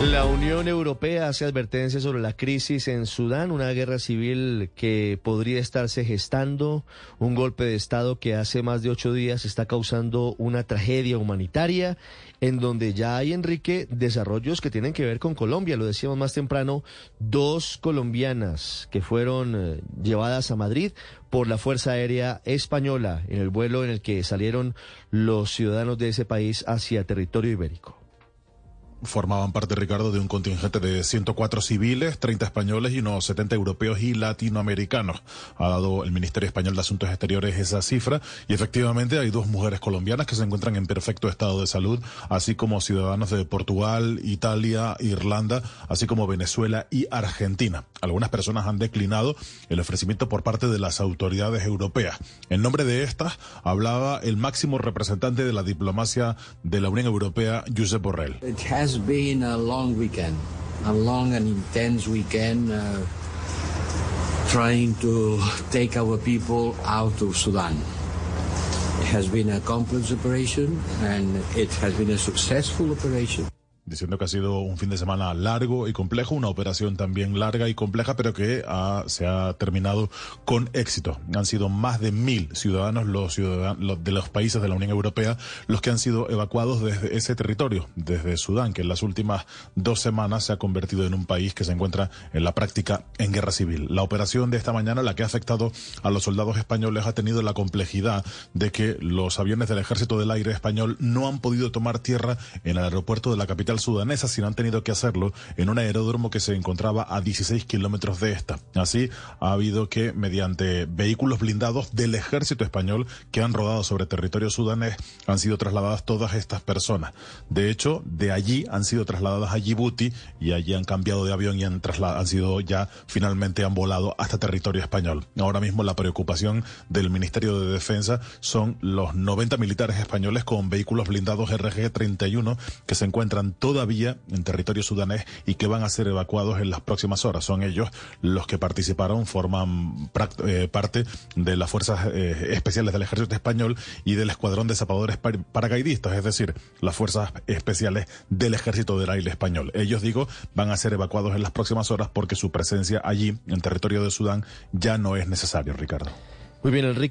La Unión Europea hace advertencias sobre la crisis en Sudán, una guerra civil que podría estarse gestando, un golpe de Estado que hace más de ocho días está causando una tragedia humanitaria, en donde ya hay, Enrique, desarrollos que tienen que ver con Colombia. Lo decíamos más temprano, dos colombianas que fueron eh, llevadas a Madrid por la Fuerza Aérea Española en el vuelo en el que salieron los ciudadanos de ese país hacia territorio ibérico formaban parte, Ricardo, de un contingente de 104 civiles, 30 españoles y unos 70 europeos y latinoamericanos. Ha dado el Ministerio Español de Asuntos Exteriores esa cifra y efectivamente hay dos mujeres colombianas que se encuentran en perfecto estado de salud, así como ciudadanos de Portugal, Italia, Irlanda, así como Venezuela y Argentina. Algunas personas han declinado el ofrecimiento por parte de las autoridades europeas. En nombre de estas hablaba el máximo representante de la diplomacia de la Unión Europea, Josep Borrell been a long weekend, a long and intense weekend uh, trying to take our people out of Sudan. It has been a complex operation and it has been a successful operation. Diciendo que ha sido un fin de semana largo y complejo, una operación también larga y compleja, pero que se ha terminado con éxito. Han sido más de mil ciudadanos, los ciudadanos de los países de la Unión Europea, los que han sido evacuados desde ese territorio, desde Sudán, que en las últimas dos semanas se ha convertido en un país que se encuentra en la práctica en guerra civil. La operación de esta mañana, la que ha afectado a los soldados españoles, ha tenido la complejidad de que los aviones del Ejército del Aire español no han podido tomar tierra en el aeropuerto de la capital sudanesas, sino han tenido que hacerlo en un aeródromo que se encontraba a 16 kilómetros de esta. Así, ha habido que, mediante vehículos blindados del ejército español que han rodado sobre territorio sudanés, han sido trasladadas todas estas personas. De hecho, de allí han sido trasladadas a Djibouti y allí han cambiado de avión y han, han sido ya finalmente han volado hasta territorio español. Ahora mismo la preocupación del Ministerio de Defensa son los 90 militares españoles con vehículos blindados RG-31 que se encuentran todavía en territorio sudanés y que van a ser evacuados en las próximas horas. Son ellos los que participaron, forman eh, parte de las fuerzas eh, especiales del ejército español y del escuadrón de zapadores paracaidistas, es decir, las fuerzas especiales del ejército del aire español. Ellos, digo, van a ser evacuados en las próximas horas porque su presencia allí, en territorio de Sudán, ya no es necesario, Ricardo. Muy bien, Enrique.